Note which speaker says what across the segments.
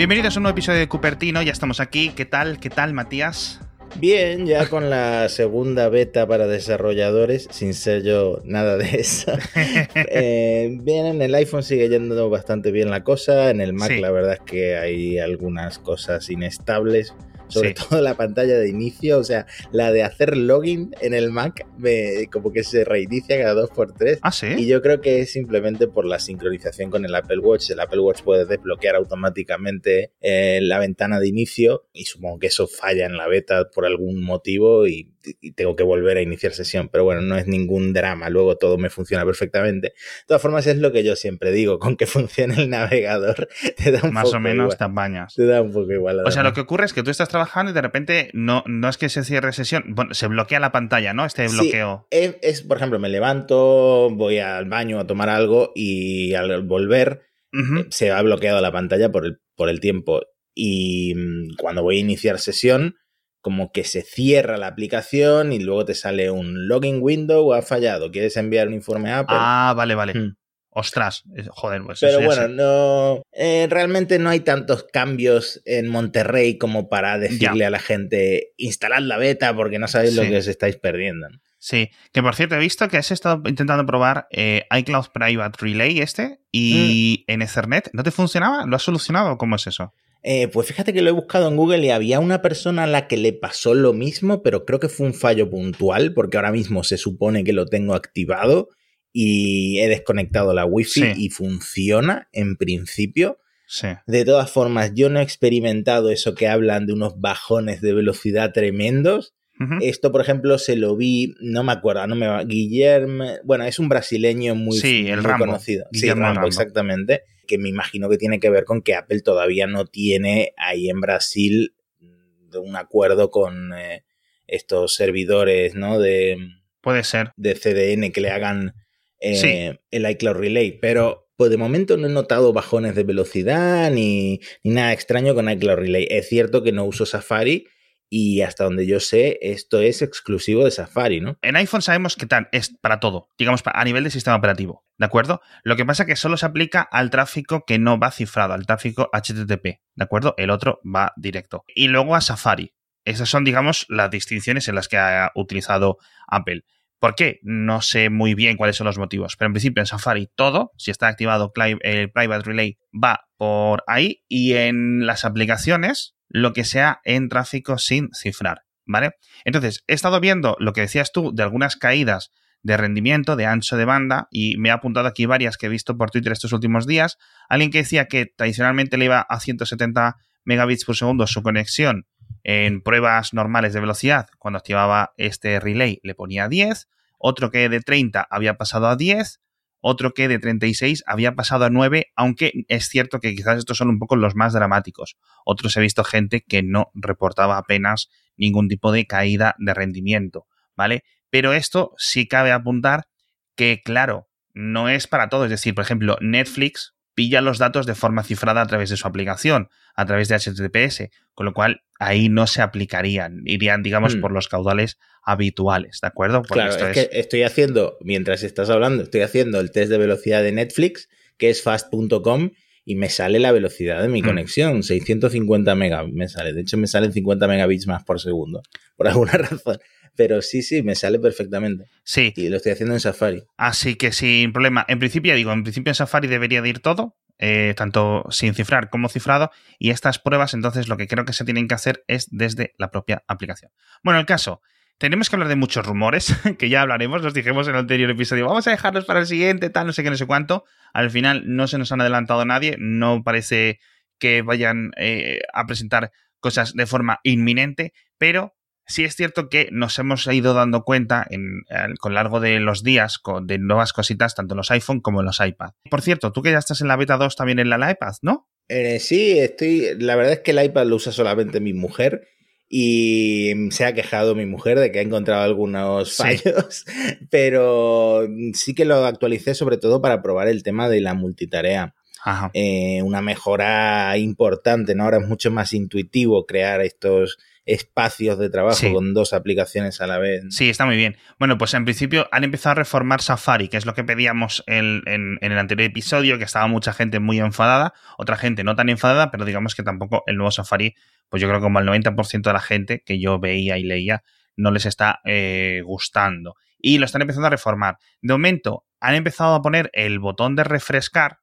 Speaker 1: Bienvenidos a un nuevo episodio de Cupertino, ya estamos aquí. ¿Qué tal? ¿Qué tal, Matías?
Speaker 2: Bien, ya con la segunda beta para desarrolladores, sin ser yo nada de eso. eh, bien, en el iPhone sigue yendo bastante bien la cosa, en el Mac
Speaker 1: Sí.
Speaker 2: la verdad es que hay algunas cosas inestables, sobre
Speaker 1: Sí.
Speaker 2: todo la pantalla de inicio, o sea, la de hacer login en el Mac, me- como que se reinicia cada dos por tres.
Speaker 1: Ah, sí.
Speaker 2: Y yo creo que es simplemente por la sincronización con el Apple Watch. El Apple Watch puede desbloquear automáticamente eh, la ventana de inicio y supongo que eso falla en la beta por algún motivo y, y tengo que volver a iniciar sesión. Pero bueno, no es ningún drama. Luego todo me funciona perfectamente. De todas formas, es lo que yo siempre digo. Con que funcione el navegador te da un
Speaker 1: Más
Speaker 2: poco
Speaker 1: o menos
Speaker 2: igual.
Speaker 1: te apañas.
Speaker 2: Te da un poco igual.
Speaker 1: O sea, lo que ocurre es que tú estás trabajando y de repente no, no es que se cierre sesión, bueno, se bloquea la pantalla, ¿no? Este
Speaker 2: Sí,
Speaker 1: bloqueo.
Speaker 2: Es, es, por ejemplo, me levanto, voy al baño a tomar algo y al volver eh, se ha bloqueado la pantalla por el, por el tiempo. Y mm, cuando voy a iniciar sesión, como que se cierra la aplicación y luego te sale un login window, ha fallado, quieres enviar un informe a Apple.
Speaker 1: Ah, vale, vale.
Speaker 2: Mm.
Speaker 1: Ostras, joder, pues
Speaker 2: Pero
Speaker 1: eso
Speaker 2: bueno,
Speaker 1: sé.
Speaker 2: no. eh, realmente no hay tantos cambios en Monterrey como para decirle a la gente instalad la beta porque no sabéis lo que os estáis perdiendo.
Speaker 1: Sí, que por cierto he visto que has estado intentando probar eh, iCloud Private Relay este y
Speaker 2: Mm.
Speaker 1: en Ethernet. ¿No te funcionaba? ¿Lo has solucionado? ¿Cómo es eso?
Speaker 2: Eh, pues fíjate que lo he buscado en Google y había una persona a la que le pasó lo mismo, pero creo que fue un fallo puntual porque ahora mismo se supone que lo tengo activado y he desconectado la wifi
Speaker 1: Sí.
Speaker 2: y funciona en principio.
Speaker 1: Sí.
Speaker 2: De todas formas, yo no he experimentado eso que hablan de unos bajones de velocidad tremendos. Esto, por ejemplo, se lo vi, no me acuerdo, no me va, Guillermo, bueno, es un brasileño muy,
Speaker 1: Sí, el
Speaker 2: muy
Speaker 1: Rambo,
Speaker 2: conocido.
Speaker 1: Guillermo
Speaker 2: sí, Rambo,
Speaker 1: Rambo.
Speaker 2: exactamente, que me imagino que tiene que ver con que Apple todavía no tiene ahí en Brasil mm, un acuerdo con eh, estos servidores, ¿no? De,
Speaker 1: Puede ser.
Speaker 2: de CDN que le hagan eh,
Speaker 1: Sí.
Speaker 2: el iCloud Relay, pero pues de momento no he notado bajones de velocidad ni, ni nada extraño con iCloud Relay. Es cierto que no uso Safari y hasta donde yo sé esto es exclusivo de Safari, ¿no?
Speaker 1: En iPhone sabemos que tal, es para todo, digamos a nivel de sistema operativo, ¿de acuerdo? Lo que pasa es que solo se aplica al tráfico que no va cifrado, al tráfico HTTP, ¿de acuerdo? El otro va directo. Y luego a Safari. Esas son, digamos, las distinciones en las que ha utilizado Apple. ¿Por qué? No sé muy bien cuáles son los motivos, pero en principio en Safari todo, si está activado el Private Relay, va por ahí y en las aplicaciones lo que sea en tráfico sin cifrar, ¿vale? Entonces, he estado viendo lo que decías tú de algunas caídas de rendimiento, de ancho de banda, y me he apuntado aquí varias que he visto por Twitter estos últimos días. Alguien que decía que tradicionalmente le iba a 170 megabits por segundo su conexión en pruebas normales de velocidad, cuando activaba este relay le ponía 10, otro que de 30 había pasado a 10, otro que de 36 había pasado a 9, aunque es cierto que quizás estos son un poco los más dramáticos. Otros he visto gente que no reportaba apenas ningún tipo de caída de rendimiento, ¿vale? Pero esto sí cabe apuntar que, claro, no es para todo. Es decir, por ejemplo, Netflix pilla los datos de forma cifrada a través de su aplicación, a través de HTTPS, con lo cual ahí no se aplicarían, irían, digamos,
Speaker 2: Hmm.
Speaker 1: por los caudales habituales, ¿de acuerdo? Porque
Speaker 2: claro,
Speaker 1: esto
Speaker 2: es, que estoy haciendo, mientras estás hablando, estoy haciendo el test de velocidad de Netflix, que es fast.com, y me sale la velocidad de mi
Speaker 1: Mm.
Speaker 2: conexión, 650 megabits me sale. De hecho, me salen 50 megabits más por segundo, por alguna razón. Pero sí, sí, me sale perfectamente.
Speaker 1: Sí,
Speaker 2: Y lo estoy haciendo en Safari.
Speaker 1: Así que sin problema. En principio, digo, en principio en Safari debería de ir todo, eh, tanto sin cifrar como cifrado. Y estas pruebas, entonces, lo que creo que se tienen que hacer es desde la propia aplicación. Bueno, el caso. Tenemos que hablar de muchos rumores, que ya hablaremos, los dijimos en el anterior episodio. Vamos a dejarlos para el siguiente, tal, no sé qué, no sé cuánto. Al final no se nos han adelantado nadie, no parece que vayan eh, a presentar cosas de forma inminente, pero sí es cierto que nos hemos ido dando cuenta en, en- con largo de los días de nuevas cositas, tanto en los iPhone como en los iPad. Por cierto, tú que ya estás en la beta 2 también en la iPad, ¿no?
Speaker 2: Eh, sí, estoy. La verdad es que el iPad lo usa solamente mi mujer. Y se ha quejado mi mujer de que ha encontrado algunos
Speaker 1: Sí.
Speaker 2: fallos, pero sí que lo actualicé sobre todo para probar el tema de la multitarea.
Speaker 1: Ajá.
Speaker 2: Eh, una mejora importante, ¿no? Ahora es mucho más intuitivo crear estos espacios de trabajo con dos aplicaciones a la vez.
Speaker 1: Sí, está muy bien. Bueno, pues en principio han empezado a reformar Safari, que es lo que pedíamos en, en, el anterior episodio, que estaba mucha gente muy enfadada, otra gente no tan enfadada, pero digamos que tampoco el nuevo Safari, pues yo creo que como el 90% de la gente que yo veía y leía no les está eh, gustando. Y lo están empezando a reformar. De momento, han empezado a poner el botón de refrescar,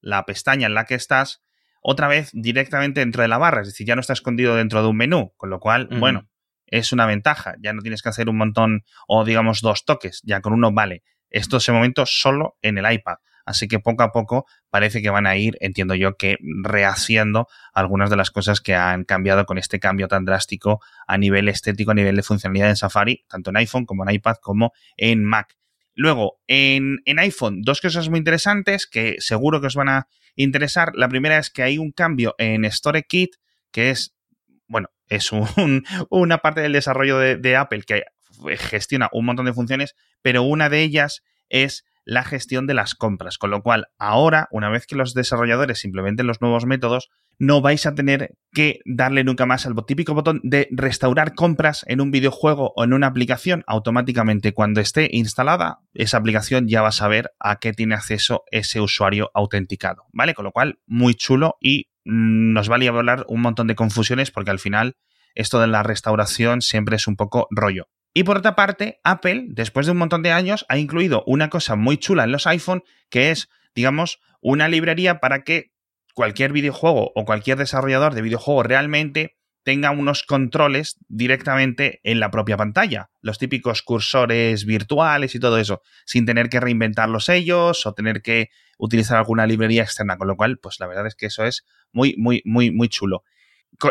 Speaker 1: la pestaña en la que estás, otra vez directamente dentro de la barra, es decir, ya no está escondido dentro de un menú, con lo cual, bueno, es una ventaja, ya no tienes que hacer un montón o digamos dos toques, ya con uno vale. Esto es momento solo en el iPad, así que poco a poco parece que van a ir, entiendo yo, que rehaciendo algunas de las cosas que han cambiado con este cambio tan drástico a nivel estético, a nivel de funcionalidad en Safari, tanto en iPhone como en iPad como en Mac. Luego, en, en, iPhone, dos cosas muy interesantes que seguro que os van a interesar. La primera es que hay un cambio en StoreKit, que es, bueno, es una parte del desarrollo de, de Apple que gestiona un montón de funciones, pero una de ellas es la gestión de las compras. Con lo cual, ahora, una vez que los desarrolladores implementen los nuevos métodos, no vais a tener que darle nunca más al típico botón de restaurar compras en un videojuego o en una aplicación. Automáticamente, cuando esté instalada, esa aplicación ya va a saber a qué tiene acceso ese usuario autenticado. ¿Vale? Con lo cual, muy chulo y mm, nos va a hablar un montón de confusiones porque al final esto de la restauración siempre es un poco rollo. Y por otra parte, Apple, después de un montón de años, ha incluido una cosa muy chula en los iPhone, que es, digamos, una librería para que cualquier videojuego o cualquier desarrollador de videojuego realmente tenga unos controles directamente en la propia pantalla. Los típicos cursores virtuales y todo eso, sin tener que reinventarlos ellos o tener que utilizar alguna librería externa. Con lo cual, pues la verdad es que eso es muy, muy, muy, muy chulo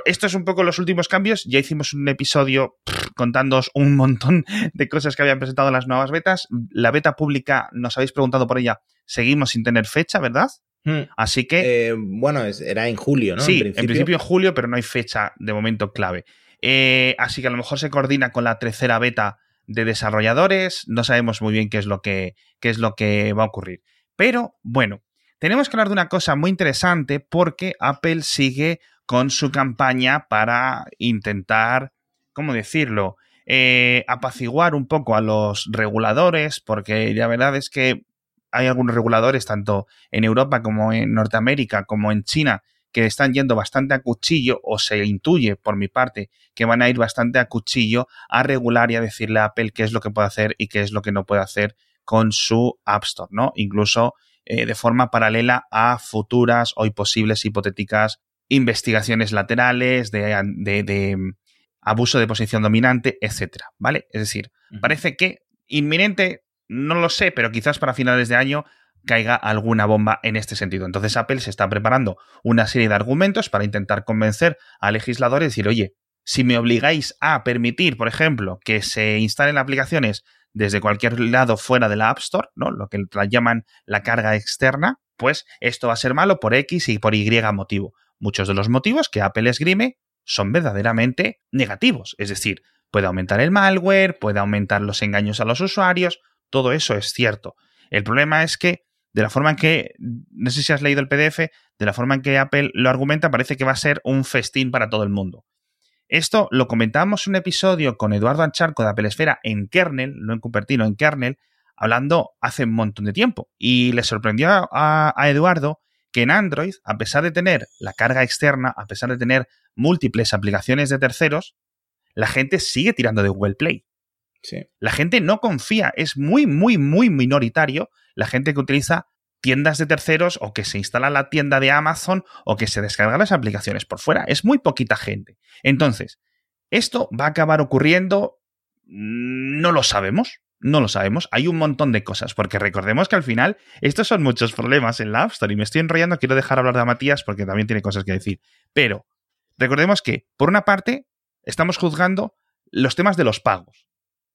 Speaker 1: esto es un poco los últimos cambios. Ya hicimos un episodio contándoos un montón de cosas que habían presentado las nuevas betas. La beta pública, nos habéis preguntado por ella, seguimos sin tener fecha, ¿verdad? Hmm. Así que.
Speaker 2: Eh, bueno, era en julio, ¿no?
Speaker 1: Sí, en principio. en julio, pero no hay fecha de momento clave. Eh, así que a lo mejor se coordina con la tercera beta de desarrolladores. No sabemos muy bien qué es lo que, qué es lo que va a ocurrir. Pero bueno, tenemos que hablar de una cosa muy interesante porque Apple sigue con su campaña para intentar, ¿cómo decirlo? Eh, apaciguar un poco a los reguladores, porque la verdad es que hay algunos reguladores, tanto en Europa como en Norteamérica, como en China, que están yendo bastante a cuchillo, o se intuye por mi parte que van a ir bastante a cuchillo a regular y a decirle a Apple qué es lo que puede hacer y qué es lo que no puede hacer con su App Store, ¿no? Incluso eh, de forma paralela a futuras o posibles hipotéticas investigaciones laterales, de, mm, abuso de posición dominante, etcétera, ¿vale? Es decir, parece que inminente, no lo sé, pero quizás para finales de año caiga alguna bomba en este sentido. Entonces Apple se está preparando una serie de argumentos para intentar convencer a legisladores y decir, oye, si me obligáis a permitir, por ejemplo, que se instalen aplicaciones desde cualquier lado fuera de la App Store, ¿no? Lo que llaman la carga externa, pues esto va a ser malo por X y por Y motivo. Muchos de los motivos que Apple esgrime son verdaderamente negativos, es decir, puede aumentar el malware, puede aumentar los engaños a los usuarios, todo eso es cierto. El problema es que, de la forma en que, no sé si has leído el PDF, de la forma en que Apple lo argumenta, parece que va a ser un festín para todo el mundo. Esto lo comentamos en un episodio con Eduardo Ancharco de Apple Esfera en kernel, no en Cupertino, en kernel, hablando hace un montón de tiempo. Y le sorprendió a, a Eduardo que en Android, a pesar de tener la carga externa, a pesar de tener múltiples aplicaciones de terceros, la gente sigue tirando de Google Play. La gente no confía, es muy, muy, muy minoritario la gente que utiliza tiendas de terceros o que se instala la tienda de Amazon o que se descarga las aplicaciones por fuera. Es muy poquita gente. Entonces, ¿esto va a acabar ocurriendo? No lo sabemos. No lo sabemos. Hay un montón de cosas, porque recordemos que al final estos son muchos problemas en la App Store y me estoy enrollando. Quiero dejar hablar de Matías porque también tiene cosas que decir. Pero recordemos que, por una parte, estamos juzgando los temas de los pagos,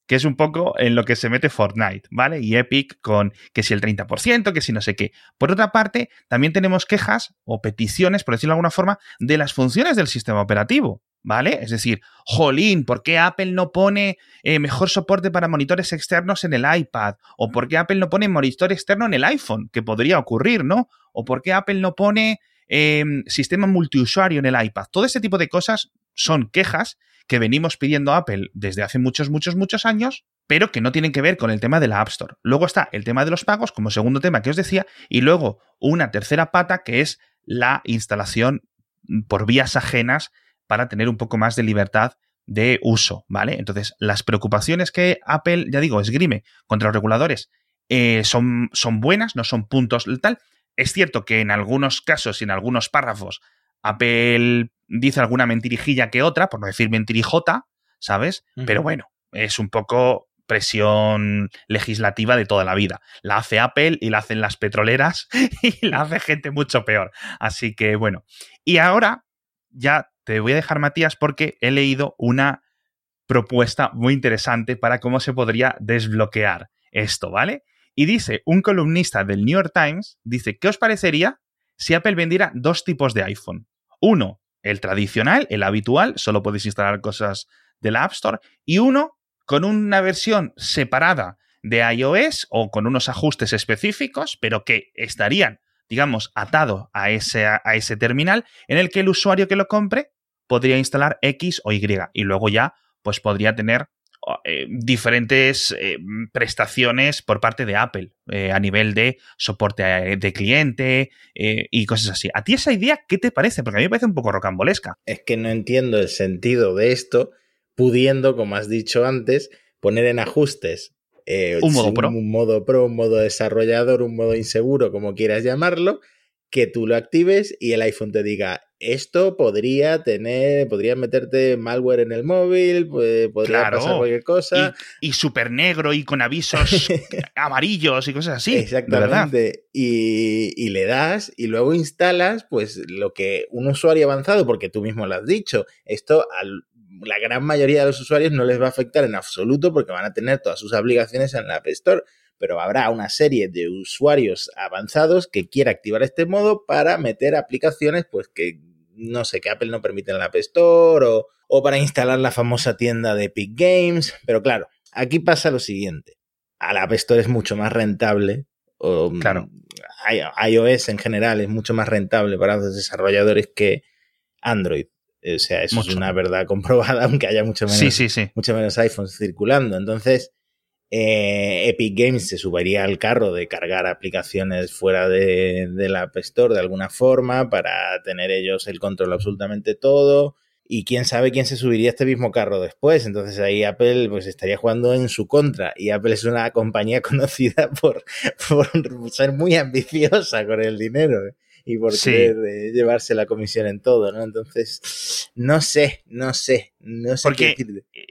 Speaker 1: que es un poco en lo que se mete Fortnite, ¿vale? Y Epic con que si el 30%, que si no sé qué. Por otra parte, también tenemos quejas o peticiones, por decirlo de alguna forma, de las funciones del sistema operativo. ¿Vale? Es decir, jolín, ¿por qué Apple no pone eh, mejor soporte para monitores externos en el iPad? ¿O por qué Apple no pone monitor externo en el iPhone? Que podría ocurrir, ¿no? ¿O por qué Apple no pone em, sistema multiusuario en el iPad? Todo ese tipo de cosas son quejas que venimos pidiendo a Apple desde hace muchos, muchos, muchos años, pero que no tienen que ver con el tema de la App Store. Luego está el tema de los pagos como segundo tema que os decía, y luego una tercera pata que es la instalación por vías ajenas para tener un poco más de libertad de uso, ¿vale? Entonces, las preocupaciones que Apple, ya digo, esgrime contra los reguladores eh, son, son buenas, no son puntos tal. Es cierto que en algunos casos y en algunos párrafos Apple dice alguna mentirijilla que otra, por no decir mentirijota, ¿sabes? Pero bueno, es un poco presión legislativa de toda la vida. La hace Apple y la hacen las petroleras y la hace gente mucho peor. Así que bueno. Y ahora ya te voy a dejar, Matías, porque he leído una propuesta muy interesante para cómo se podría desbloquear esto, ¿vale? Y dice, un columnista del New York Times dice, ¿qué os parecería si Apple vendiera dos tipos de iPhone? Uno, el tradicional, el habitual, solo podéis instalar cosas de la App Store, y uno con una versión separada de iOS o con unos ajustes específicos, pero que estarían, digamos, atados a ese, a ese terminal en el que el usuario que lo compre podría instalar X o Y y luego ya pues podría tener eh, diferentes eh, prestaciones por parte de Apple eh, a nivel de soporte de cliente y cosas así. ¿A ti esa idea qué te parece? Porque a mí me parece un poco rocambolesca.
Speaker 2: Es que no entiendo el sentido de esto, pudiendo, como has dicho antes, poner en ajustes
Speaker 1: un modo pro.
Speaker 2: Un modo pro, un modo desarrollador, un modo inseguro, como quieras llamarlo, que tú lo actives y el iPhone te diga, esto podría tener, podría meterte malware en el móvil, podría pasar cualquier cosa.
Speaker 1: Y, súper negro y con avisos amarillos y cosas así.
Speaker 2: Exactamente. Y, y, le das y luego instalas, pues lo que un usuario avanzado, porque tú mismo lo has dicho, esto a la gran mayoría de los usuarios no les va a afectar en absoluto porque van a tener todas sus aplicaciones en la App Store pero habrá una serie de usuarios avanzados que quiera activar este modo para meter aplicaciones pues que no sé, que Apple no permite en la App Store o, o para instalar la famosa tienda de Epic Games, pero claro, aquí pasa lo siguiente, a la App Store es mucho más rentable o,
Speaker 1: claro.
Speaker 2: iOS en general es mucho más rentable para los desarrolladores que Android. O sea, eso es una verdad comprobada, aunque haya mucho menos,
Speaker 1: sí, sí,
Speaker 2: mucho menos iPhones circulando. Entonces, eh, Epic Games se subiría al carro de cargar aplicaciones fuera de, la App Store de alguna forma para tener ellos el control absolutamente todo. Y quién sabe quién se subiría a este mismo carro después. Entonces ahí Apple pues estaría jugando en su contra. Y Apple es una compañía conocida por, por ser muy ambiciosa con el dinero y por querer eh, llevarse la comisión en todo, ¿no? Entonces, no sé, no sé, no sé
Speaker 1: Porque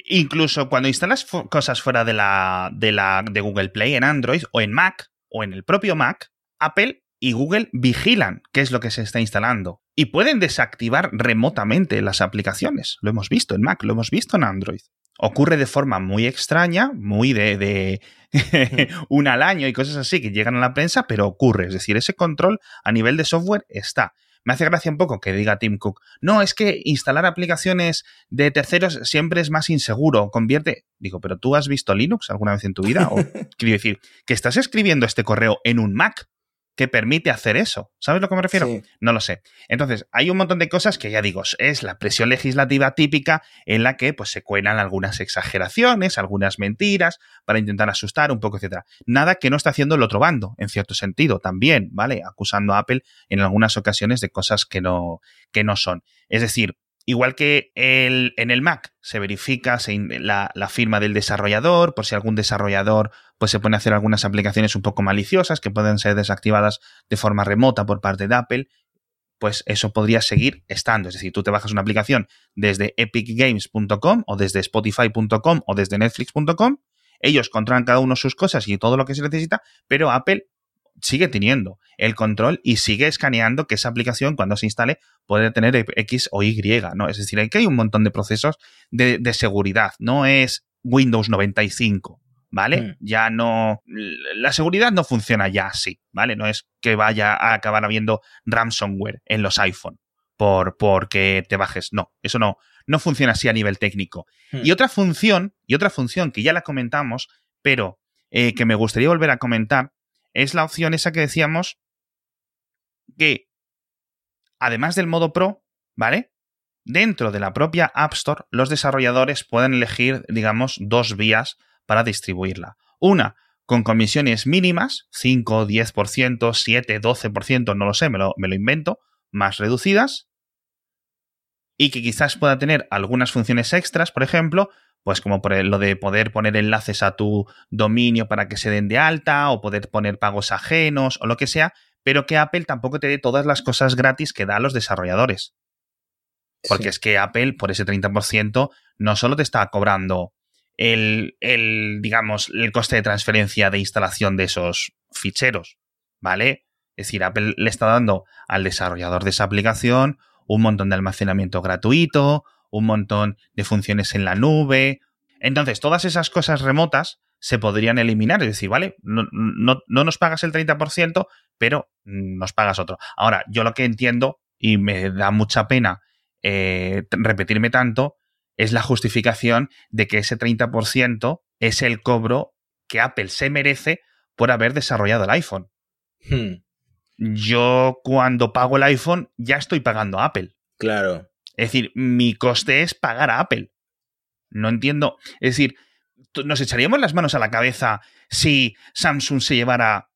Speaker 1: incluso cuando instalas cosas fuera de la, de la de Google Play en Android o en Mac o en el propio Mac, Apple y Google vigilan qué es lo que se está instalando y pueden desactivar remotamente las aplicaciones. Lo hemos visto en Mac, lo hemos visto en Android ocurre de forma muy extraña, muy de, de una al año y cosas así que llegan a la prensa, pero ocurre. Es decir, ese control a nivel de software está. Me hace gracia un poco que diga Tim Cook, no, es que instalar aplicaciones de terceros siempre es más inseguro, convierte... Digo, pero tú has visto Linux alguna vez en tu vida? O quiero decir, que estás escribiendo este correo en un Mac, que permite hacer eso. ¿Sabes a lo que me refiero? No lo sé. Entonces, hay un montón de cosas que ya digo, es la presión legislativa típica en la que pues, se cuelan algunas exageraciones, algunas mentiras, para intentar asustar un poco, etcétera. Nada que no está haciendo el otro bando, en cierto sentido, también, ¿vale? Acusando a Apple en algunas ocasiones de cosas que no, que no son. Es decir, Igual que el, en el Mac se verifica la, la, firma del desarrollador, por si algún desarrollador pues se pone a hacer algunas aplicaciones un poco maliciosas que pueden ser desactivadas de forma remota por parte de Apple, pues eso podría seguir estando. Es decir, tú te bajas una aplicación desde epicgames.com o desde spotify.com o desde netflix.com, ellos controlan cada uno sus cosas y todo lo que se necesita, pero Apple sigue teniendo el control y sigue escaneando que esa aplicación cuando se instale puede tener X o Y, ¿no? Es decir, que hay un montón de procesos de, seguridad, no es Windows 95, ¿vale? Mm. Ya no. La seguridad no funciona ya así, ¿vale? No es que vaya a acabar habiendo ransomware en los iPhone por porque te bajes. No, eso no, no funciona así a nivel técnico. Mm. Y otra función, y otra función que ya la comentamos, pero eh, que me gustaría volver a comentar, es la opción esa que decíamos que, además del modo Pro, ¿vale? dentro de la propia App Store, los desarrolladores pueden elegir, digamos, dos vías para distribuirla. Una, con comisiones mínimas, 5, 10%, 7, 12%, no lo sé, me lo, me lo invento, más reducidas, y que quizás pueda tener algunas funciones extras, por ejemplo, pues como por lo de poder poner enlaces a tu dominio para que se den de alta o poder poner pagos ajenos o lo que sea, pero que Apple tampoco te dé todas las cosas gratis que da a los desarrolladores. Porque es que Apple, por ese 30%, no solo te está cobrando el, el, digamos, el coste de transferencia de instalación de esos ficheros, ¿vale? Es decir, Apple le está dando al desarrollador de esa aplicación un montón de almacenamiento gratuito, un montón de funciones en la nube. Entonces, todas esas cosas remotas se podrían eliminar. Es decir, vale, no, no, nos pagas el 30%, pero nos pagas otro. Ahora, yo lo que entiendo, y me da mucha pena eh, repetirme tanto, es la justificación de que ese 30% es el cobro que Apple se merece por haber desarrollado el iPhone. Hmm. Yo cuando pago el iPhone ya estoy pagando a Apple.
Speaker 2: Claro.
Speaker 1: Es decir, mi coste es pagar a Apple. No entiendo. Es decir, nos echaríamos las manos a la cabeza si Samsung se llevara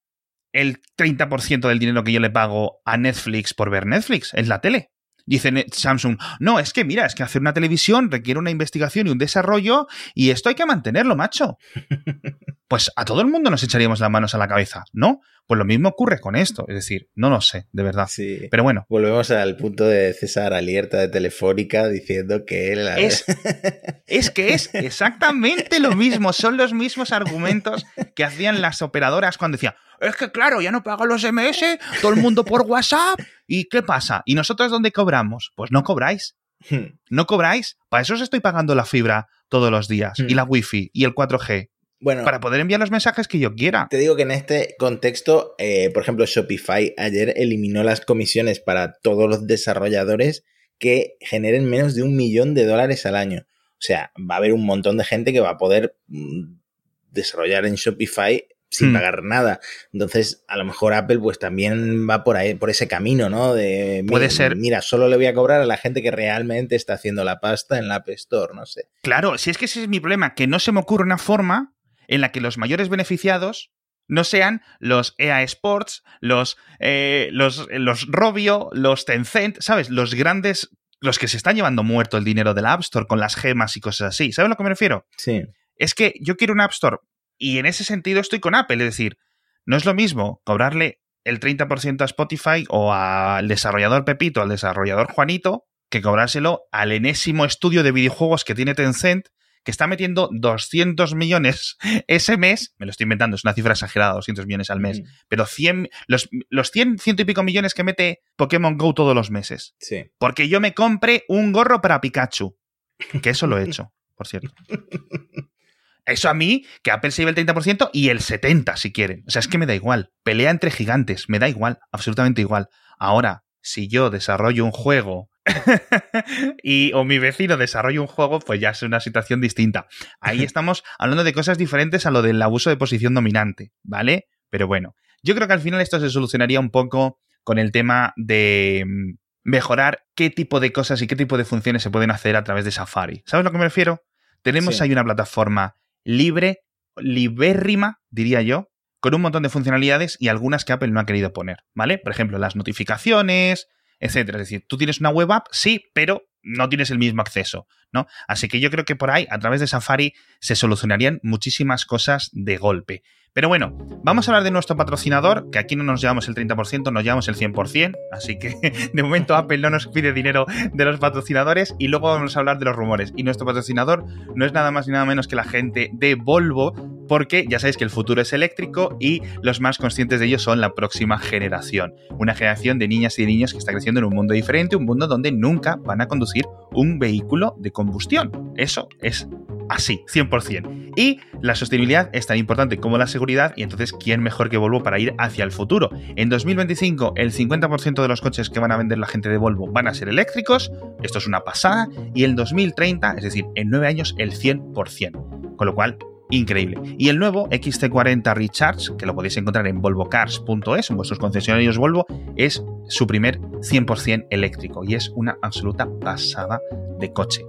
Speaker 1: el 30% del dinero que yo le pago a Netflix por ver Netflix en la tele. Dice Samsung, no, es que mira, es que hacer una televisión requiere una investigación y un desarrollo y esto hay que mantenerlo, macho. Pues a todo el mundo nos echaríamos las manos a la cabeza, ¿no? Pues lo mismo ocurre con esto, es decir, no lo sé, de verdad. Sí. Pero bueno.
Speaker 2: Volvemos al punto de César Alierta de Telefónica diciendo que él...
Speaker 1: Es, es que es exactamente lo mismo, son los mismos argumentos que hacían las operadoras cuando decían, es que claro, ya no pago los MS, todo el mundo por WhatsApp, ¿y qué pasa? ¿Y nosotros dónde cobramos? Pues no cobráis. Hmm. No cobráis. Para eso os estoy pagando la fibra todos los días, y hmm. la wifi, y el 4G, bueno, para poder enviar los mensajes que yo quiera.
Speaker 2: Te digo que en este contexto, eh, por ejemplo, Shopify ayer eliminó las comisiones para todos los desarrolladores que generen menos de un millón de dólares al año. O sea, va a haber un montón de gente que va a poder mm, desarrollar en Shopify sin hmm. pagar nada. Entonces, a lo mejor Apple pues también va por ahí, por ese camino, ¿no? De
Speaker 1: puede ser.
Speaker 2: Mira, solo le voy a cobrar a la gente que realmente está haciendo la pasta en la App Store, no sé.
Speaker 1: Claro, si es que ese es mi problema, que no se me ocurre una forma en la que los mayores beneficiados no sean los EA Sports, los, eh, los, los Robio, los Tencent, ¿sabes? Los grandes, los que se están llevando muerto el dinero de la App Store con las gemas y cosas así. ¿Sabes a lo que me refiero?
Speaker 2: Sí.
Speaker 1: Es que yo quiero una App Store y en ese sentido estoy con Apple, es decir, no es lo mismo cobrarle el 30% a Spotify o al desarrollador Pepito, al desarrollador Juanito, que cobrárselo al enésimo estudio de videojuegos que tiene Tencent que está metiendo 200 millones ese mes, me lo estoy inventando, es una cifra exagerada, 200 millones al mes, pero 100, los, los 100, ciento y pico millones que mete Pokémon Go todos los meses.
Speaker 2: Sí.
Speaker 1: Porque yo me compre un gorro para Pikachu, que eso lo he hecho, por cierto. Eso a mí, que Apple se lleve el 30% y el 70% si quieren. O sea, es que me da igual. Pelea entre gigantes, me da igual, absolutamente igual. Ahora, si yo desarrollo un juego y o mi vecino desarrolla un juego, pues ya es una situación distinta. Ahí estamos hablando de cosas diferentes a lo del abuso de posición dominante, ¿vale? Pero bueno, yo creo que al final esto se solucionaría un poco con el tema de mm, mejorar qué tipo de cosas y qué tipo de funciones se pueden hacer a través de Safari. ¿Sabes a lo que me refiero? Tenemos ahí una plataforma libre, libérrima, diría yo, con un montón de funcionalidades y algunas que Apple no ha querido poner, ¿vale? Por ejemplo, las notificaciones, etcétera. Es decir, tú tienes una web app, sí, pero no tienes el mismo acceso, ¿no? Así que yo creo que por ahí, a través de Safari, se solucionarían muchísimas cosas de golpe. Pero bueno, vamos a hablar de nuestro patrocinador, que aquí no nos llevamos el 30%, nos llevamos el 100%, así que de momento Apple no nos pide dinero de los patrocinadores y luego vamos a hablar de los rumores. Y nuestro patrocinador no es nada más ni nada menos que la gente de Volvo, porque ya sabéis que el futuro es eléctrico y los más conscientes de ello son la próxima generación. Una generación de niñas y de niños que está creciendo en un mundo diferente, un mundo donde nunca van a conducir un vehículo de combustión. Eso es así, 100%. Y la sostenibilidad es tan importante como la seguridad y entonces, ¿quién mejor que Volvo para ir hacia el futuro? En 2025, el 50% de los coches que van a vender la gente de Volvo van a ser eléctricos, esto es una pasada, y en 2030, es decir, en 9 años, el 100%. Con lo cual, increíble. Y el nuevo XT40 Recharge, que lo podéis encontrar en volvocars.es, en vuestros concesionarios Volvo, es su primer 100% eléctrico y es una absoluta pasada de coche.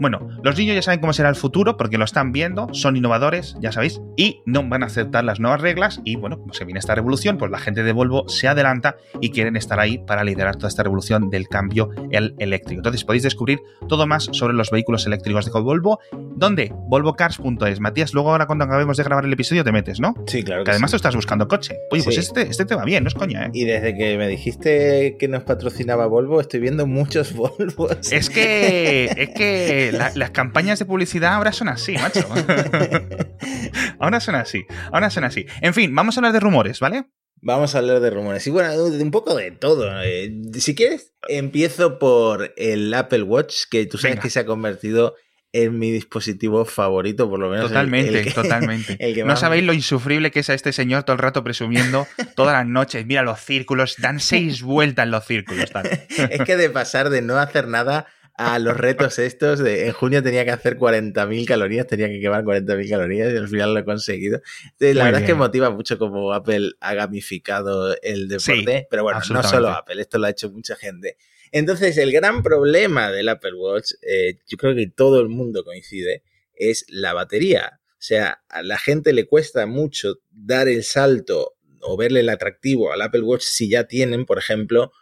Speaker 1: Bueno, los niños ya saben cómo será el futuro porque lo están viendo, son innovadores, ya sabéis, y no van a aceptar las nuevas reglas y bueno, como se viene esta revolución, pues la gente de Volvo se adelanta y quieren estar ahí para liderar toda esta revolución del cambio el eléctrico. Entonces podéis descubrir todo más sobre los vehículos eléctricos de Volvo, donde volvocars.es. Matías, luego ahora cuando acabemos de grabar el episodio te metes, ¿no?
Speaker 2: Sí, claro.
Speaker 1: Que, además tú estás buscando coche. Oye, pues este, este te va bien, no es coña, ¿eh?
Speaker 2: Y desde que me dijiste que nos patrocinaba Volvo, estoy viendo muchos Volvos.
Speaker 1: Es que, es que las campañas de publicidad ahora son así, macho. ahora son así, ahora son así. En fin, vamos a hablar de rumores, ¿vale?
Speaker 2: Vamos a hablar de rumores. Y bueno, un poco de todo. Eh, si quieres, empiezo por el Apple Watch, que tú sabes que se ha convertido en mi dispositivo favorito, por lo menos.
Speaker 1: Totalmente, totalmente. No sabéis lo insufrible que es a este señor todo el rato presumiendo todas las noches. Mira los círculos, dan seis vueltas en los círculos.
Speaker 2: es que de pasar de no hacer nada a los retos estos. De, en junio tenía que hacer 40.000 calorías, tenía que quemar 40.000 calorías y al final lo he conseguido. la verdad es que motiva mucho como Apple ha gamificado el deporte, pero bueno, no solo Apple, esto lo ha hecho mucha gente. Entonces, el gran problema del Apple Watch, eh, yo creo que todo el mundo coincide, es la batería. O sea, a la gente le cuesta mucho dar el salto o verle el atractivo al Apple Watch si ya tienen, por ejemplo,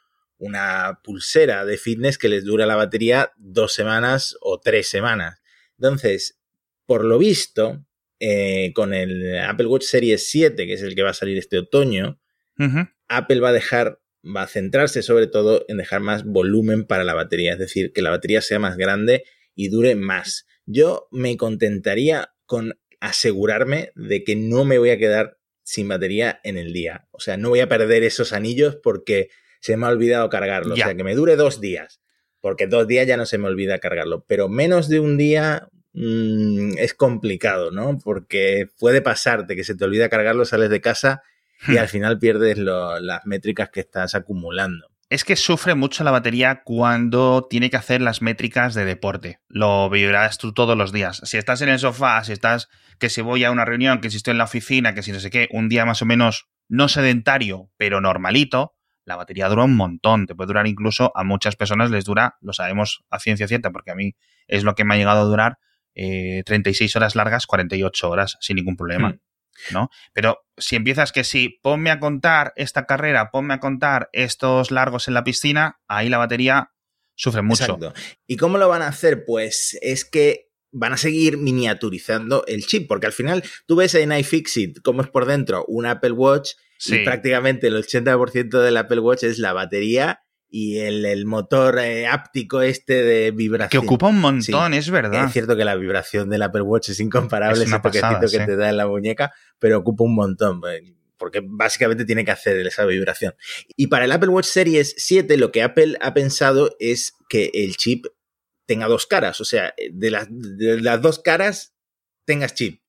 Speaker 2: una pulsera de fitness que les dura la batería dos semanas o tres semanas. Entonces, por lo visto, eh, con el Apple Watch Series 7, que es el que va a salir este otoño, Apple va a dejar, va a centrarse sobre todo en dejar más volumen para la batería, es decir, que la batería sea más grande y dure más. Yo me contentaría con asegurarme de que no me voy a quedar sin batería en el día. O sea, no voy a perder esos anillos porque se me ha olvidado cargarlo. O sea, que me dure dos días. Porque dos días ya no se me olvida cargarlo. Pero menos de un día mm, es complicado, ¿no? Porque puede pasarte que se te olvida cargarlo, sales de casa y hmm. al final pierdes las métricas que estás acumulando.
Speaker 1: Es que sufre mucho la batería cuando tiene que hacer las métricas de deporte. Lo vivirás tú todos los días. Si estás en el sofá, si estás que si voy a una reunión, que si estoy en la oficina, que si no sé qué, un día más o menos no sedentario, pero normalito, la batería dura un montón, te puede durar incluso a muchas personas les dura, lo sabemos a ciencia cierta, porque a mí es lo que me ha llegado a durar 36 eh, horas largas, 48 horas sin ningún problema. Hmm. ¿No? Pero si empiezas que si ponme a contar esta carrera, ponme a contar estos largos en la piscina, ahí la batería sufre mucho. Exacto.
Speaker 2: ¿Y cómo lo van a hacer? Pues es que van a seguir miniaturizando el chip, porque al final tú ves en iFixit cómo es por dentro un Apple Watch y prácticamente el 80% del Apple Watch es la batería y el, motor eh, áptico este de vibración.
Speaker 1: Que ocupa un montón, es verdad.
Speaker 2: Es cierto que la vibración del Apple Watch es incomparable, es ese toquecito que te da en la muñeca, pero ocupa un montón eh, porque básicamente tiene que hacer esa vibración. Y para el Apple Watch Series 7 lo que Apple ha pensado es que el chip tenga dos caras, o sea, de las, de las dos caras tengas chip.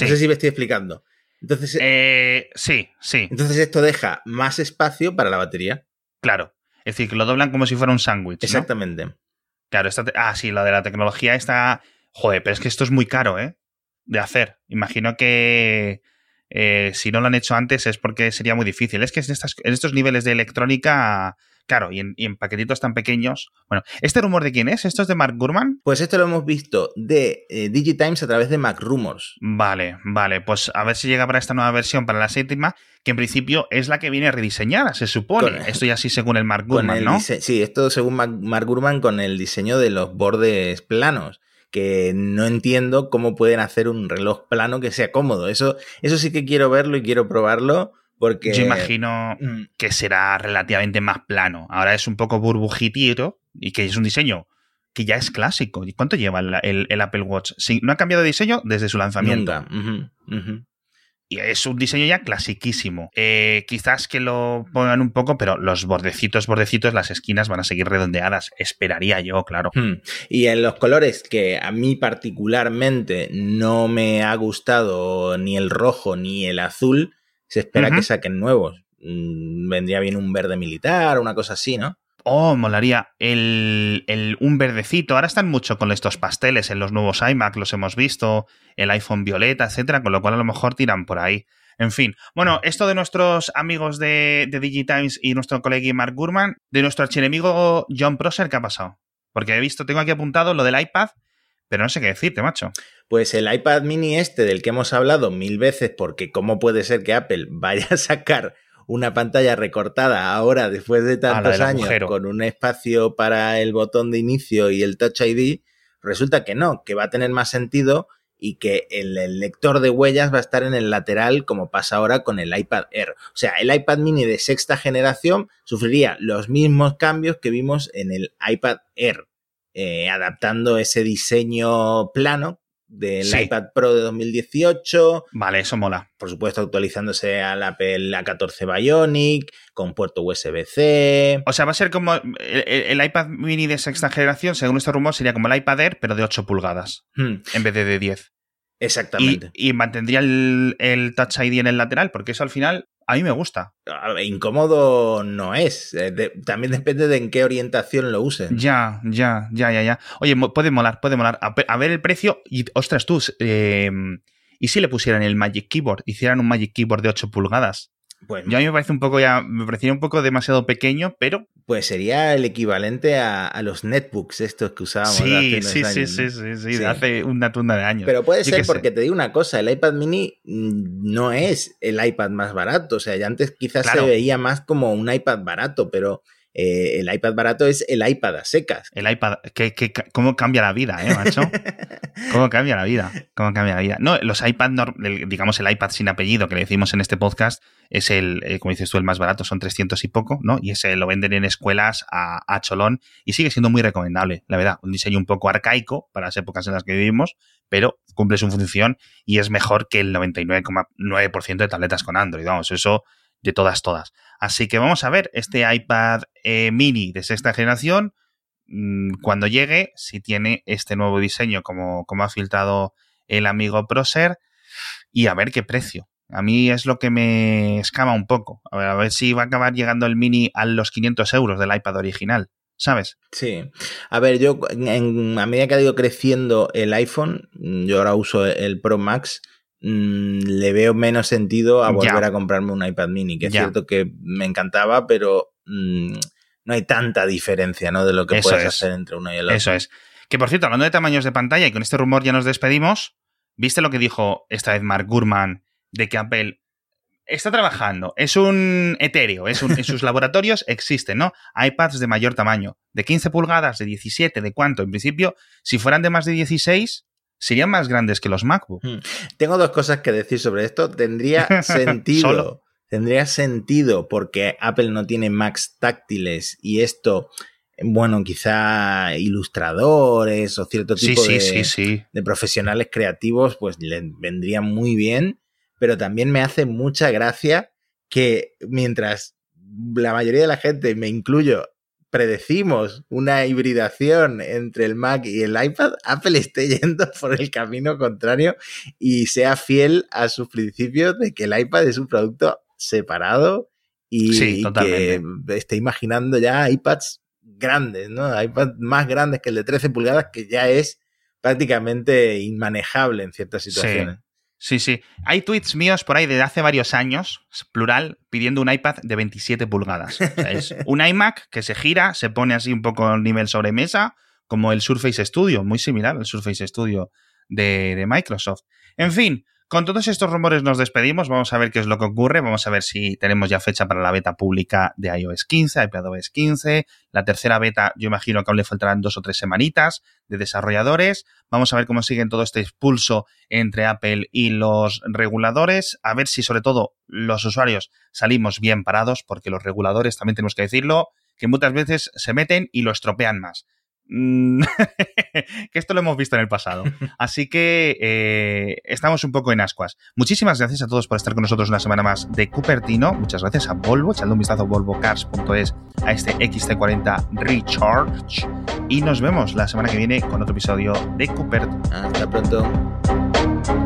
Speaker 2: No sé si me estoy explicando. Entonces,
Speaker 1: eh, sí, sí.
Speaker 2: Entonces esto deja más espacio para la batería.
Speaker 1: Claro. Es decir, que lo doblan como si fuera un sándwich.
Speaker 2: Exactamente.
Speaker 1: Claro, ah, sí, lo de la tecnología está. Joder, pero es que esto es muy caro, ¿eh? De hacer. Imagino que eh, si no lo han hecho antes es porque sería muy difícil. Es que en, estas, en estos niveles de electrónica Claro, y en, paquetitos tan pequeños. Bueno, ¿este rumor de quién es? ¿Esto es de Mark Gurman?
Speaker 2: Pues esto lo hemos visto de eh, Digitimes a través de Mac Rumors.
Speaker 1: Vale, vale. Pues a ver si llega para esta nueva versión, para la séptima, que en principio es la que viene rediseñada, se supone. esto ya sí según el Mark Gurman, ¿no?
Speaker 2: Sí, esto según Mark Gurman con el diseño de los bordes planos que no entiendo cómo pueden hacer un reloj plano que sea cómodo. Eso, eso sí que quiero verlo y quiero probarlo porque,
Speaker 1: Yo imagino mm. que será relativamente más plano. Ahora es un poco burbujitito y que es un diseño que ya es clásico. ¿Y cuánto lleva el, Apple Watch? no ha cambiado de diseño desde su lanzamiento. Y es un diseño ya clasiquísimo. Eh, quizás que lo pongan un poco, pero los bordecitos, bordecitos, las esquinas van a seguir redondeadas. Esperaría yo, claro. Hmm.
Speaker 2: Y en los colores que a mí particularmente no me ha gustado ni el rojo ni el azul, se espera que saquen nuevos. Mm, vendría bien un verde militar, una cosa así, ¿no?
Speaker 1: Oh, molaría el, el, un verdecito. Ahora están mucho con estos pasteles en los nuevos iMac, los hemos visto, el iPhone violeta, etcétera, con lo cual a lo mejor tiran por ahí. En fin, bueno, esto de nuestros amigos de, de Digitimes y nuestro colega Mark Gurman, de nuestro archienemigo John Prosser, ¿qué ha pasado? Porque he visto, tengo aquí apuntado lo del iPad, pero no sé qué decirte, macho.
Speaker 2: Pues el iPad mini este del que hemos hablado mil veces, porque cómo puede ser que Apple vaya a sacar una pantalla recortada ahora después de tantos años con un espacio para el botón de inicio y el Touch ID, resulta que no, que va a tener más sentido y que el, lector de huellas va a estar en el lateral como pasa ahora con el iPad Air. O sea, el iPad mini de sexta generación sufriría los mismos cambios que vimos en el iPad Air, eh, adaptando ese diseño plano del iPad Pro de 2018.
Speaker 1: Vale, eso mola.
Speaker 2: Por supuesto, actualizándose al Apple A14 Bionic, con puerto USB-C.
Speaker 1: O sea, va a ser como el, iPad mini de sexta generación, según este rumor, sería como el iPad Air, pero de 8 pulgadas, hmm. en vez de de 10.
Speaker 2: Exactamente.
Speaker 1: Y, mantendría el, el, Touch ID en el lateral, porque eso al final a mí me gusta.
Speaker 2: Incómodo no es. Eh, también depende de en qué orientación lo usen.
Speaker 1: Ya, ya, ya, ya, ya. Oye, puede molar, puede molar. A, ver el precio y, ostras, tú, eh, ¿y si le pusieran el Magic Keyboard? Hicieran un Magic Keyboard de 8 pulgadas. Pues, Yo a mí me parece un poco ya, me parecía un poco demasiado pequeño, pero...
Speaker 2: Pues sería el equivalente a, los netbooks estos que usábamos
Speaker 1: sí, hace sí, sí, sí, sí, sí, de hace una tunda de años.
Speaker 2: Pero puede ser porque te digo una cosa, el iPad mini mm, no es el iPad más barato, o sea, ya antes quizás se veía más como un iPad barato, pero eh, el iPad barato es el iPad a secas.
Speaker 1: El iPad, que, ¿cómo cambia la vida, eh, macho? ¿Cómo cambia la vida? ¿Cómo cambia la vida? No, los iPad, digamos el iPad sin apellido que le decimos en este podcast, es el, eh, como dices tú, el más barato, son 300 y poco, ¿no? Y ese lo venden en escuelas a, a cholón y sigue siendo muy recomendable, la verdad. Un diseño un poco arcaico para las épocas en las que vivimos, pero cumple su función y es mejor que el 99,9% de tabletas con Android. Vamos, eso de todas, todas. Así que vamos a ver este iPad eh, mini de sexta generación, mm, cuando llegue, si tiene este nuevo diseño como, como ha filtrado el amigo Proser, y a ver qué precio. A mí es lo que me escama un poco. A ver, a ver si va a acabar llegando el mini a los 500 euros del iPad original. ¿Sabes?
Speaker 2: Sí. A ver, yo a medida que ha ido creciendo el iPhone, yo ahora uso el Pro Max, Mm, le veo menos sentido a volver a comprarme un iPad mini, que es cierto que me encantaba, pero mm, no hay tanta diferencia ¿no? de lo que puedes hacer entre uno y el otro.
Speaker 1: Eso es. Que por cierto, hablando de tamaños de pantalla, y con este rumor ya nos despedimos, ¿viste lo que dijo esta vez Mark Gurman de que Apple está trabajando? Es un etéreo, es en sus laboratorios existen, ¿no? iPads de mayor tamaño, de 15 pulgadas, de 17, de cuánto. En principio, si fueran de más de 16, serían más grandes que los MacBook. Hmm.
Speaker 2: Tengo dos cosas que decir sobre esto. Tendría sentido. tendría sentido porque Apple no tiene Macs táctiles y esto, bueno, quizá ilustradores o cierto tipo de, de, profesionales creativos, pues le vendría muy bien. Pero también me hace mucha gracia que mientras la mayoría de la gente, me incluyo, predecimos una hibridación entre el Mac y el iPad, Apple esté yendo por el camino contrario y sea fiel a sus principios de que el iPad es un producto separado y, que esté imaginando ya iPads grandes, ¿no? iPads más grandes que el de 13 pulgadas, que ya es prácticamente inmanejable en ciertas situaciones.
Speaker 1: Sí, sí. Hay tweets míos por ahí de hace varios años, plural, pidiendo un iPad de 27 pulgadas. es un iMac que se gira, se pone así un poco a nivel sobre mesa, como el Surface Studio, muy similar al Surface Studio de, de Microsoft. En fin, con todos estos rumores nos despedimos, vamos a ver qué es lo que ocurre, vamos a ver si tenemos ya fecha para la beta pública de iOS 15, iPadOS 15, la tercera beta yo imagino que aún le faltarán dos o tres semanitas de desarrolladores, vamos a ver cómo siguen todo este expulso entre Apple y los reguladores, a ver si sobre todo los usuarios salimos bien parados, porque los reguladores, también tenemos que decirlo, que muchas veces se meten y lo estropean más. Mm, que esto lo hemos visto en el pasado. Así que eh, estamos un poco en ascuas. Muchísimas gracias a todos por estar con nosotros una semana más de Cupertino. Muchas gracias a Volvo. Echadle un vistazo a volvocars.es a este XT40 Recharge. Y nos vemos la semana que viene con otro episodio de Cupertino.
Speaker 2: Hasta pronto.